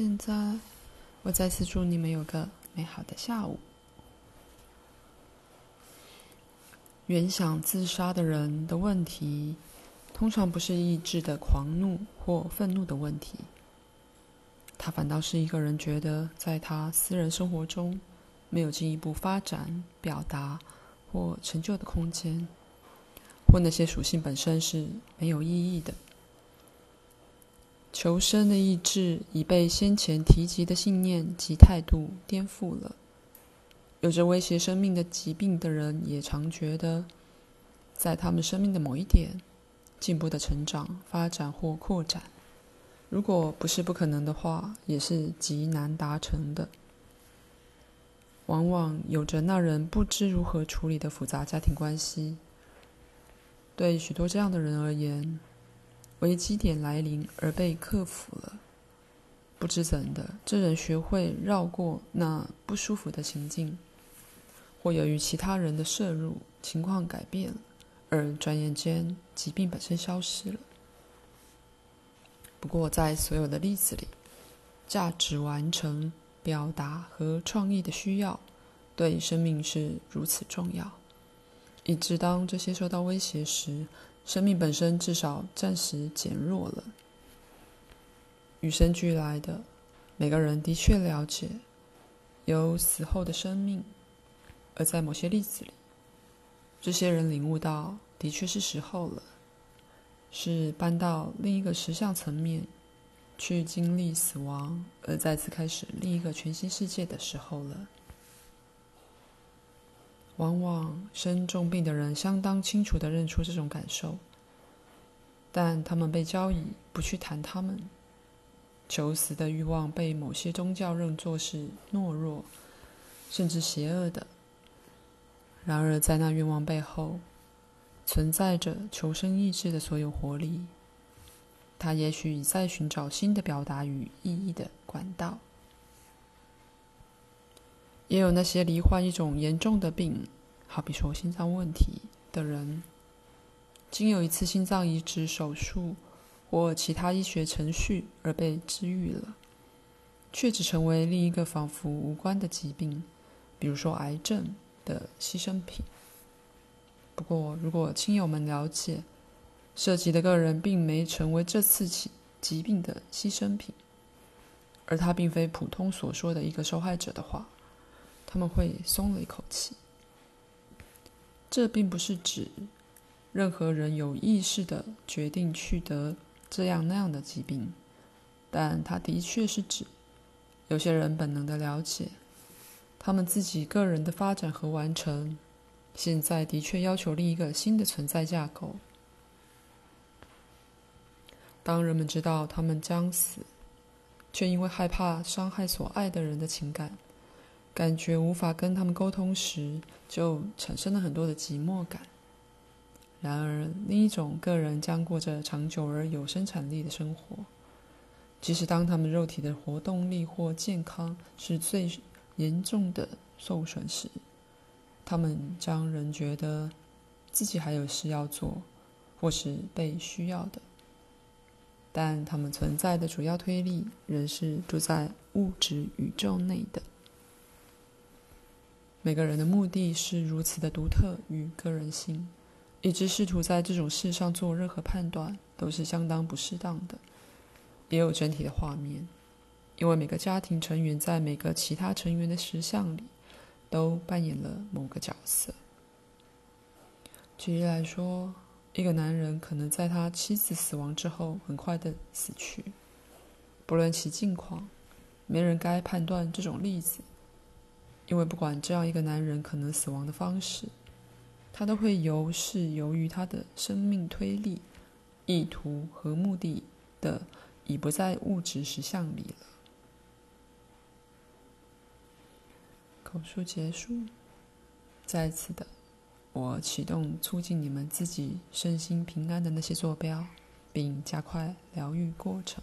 现在，我再次祝你们有个美好的下午。原想自杀的人的问题，通常不是意志的狂怒或愤怒的问题，他反倒是一个人觉得在他私人生活中没有进一步发展、表达或成就的空间，或那些属性本身是没有意义的。求生的意志已被先前提及的信念及态度颠覆了。有着威胁生命的疾病的人也常觉得，在他们生命的某一点，进步的成长、发展或扩展，如果不是不可能的话，也是极难达成的。往往有着那人不知如何处理的复杂家庭关系。对许多这样的人而言，危机点来临而被克服了，不知怎的，这人学会绕过那不舒服的情境，或由于其他人的摄入，情况改变了，而转眼间疾病本身消失了。不过，在所有的例子里，价值完成、表达和创意的需要，对生命是如此重要，以致当这些受到威胁时，生命本身至少暂时减弱了。与生俱来的，每个人的确了解有死后的生命，而在某些例子里，这些人领悟到的确是时候了，是搬到另一个实相层面去经历死亡，而再次开始另一个全新世界的时候了。往往生重病的人相当清楚地认出这种感受，但他们被交易不去谈他们。求死的欲望被某些宗教认作是懦弱，甚至邪恶的。然而，在那愿望背后，存在着求生意志的所有活力。他也许已在寻找新的表达与意义的管道。也有那些罹患一种严重的病，好比说心脏问题的人，经有一次心脏移植手术或其他医学程序而被治愈了，却只成为另一个仿佛无关的疾病，比如说癌症的牺牲品。不过，如果亲友们了解，涉及的个人并没成为这次疾疾病的牺牲品，而他并非普通所说的一个受害者的话，他们会松了一口气。这并不是指任何人有意识的决定去得这样那样的疾病，但他的确是指有些人本能的了解，他们自己个人的发展和完成，现在的确要求另一个新的存在架构。当人们知道他们将死，却因为害怕伤害所爱的人的情感，感觉无法跟他们沟通时，就产生了很多的寂寞感。然而，另一种个人将过着长久而有生产力的生活，即使当他们肉体的活动力或健康是最严重的受损时，他们将仍觉得自己还有事要做，或是被需要的。但他们存在的主要推力仍是住在物质宇宙内的。每个人的目的是如此的独特与个人性，以致试图在这种事上做任何判断都是相当不适当的。也有整体的画面，因为每个家庭成员在每个其他成员的实相里都扮演了某个角色。举例来说，一个男人可能在他妻子死亡之后很快的死去，不论其境况，没人该判断这种例子。因为不管这样一个男人可能死亡的方式，他都会由是由于他的生命推力、意图和目的的，已不在物质实相里了。口述结束。再次的，我启动促进你们自己身心平安的那些坐标，并加快疗愈过程。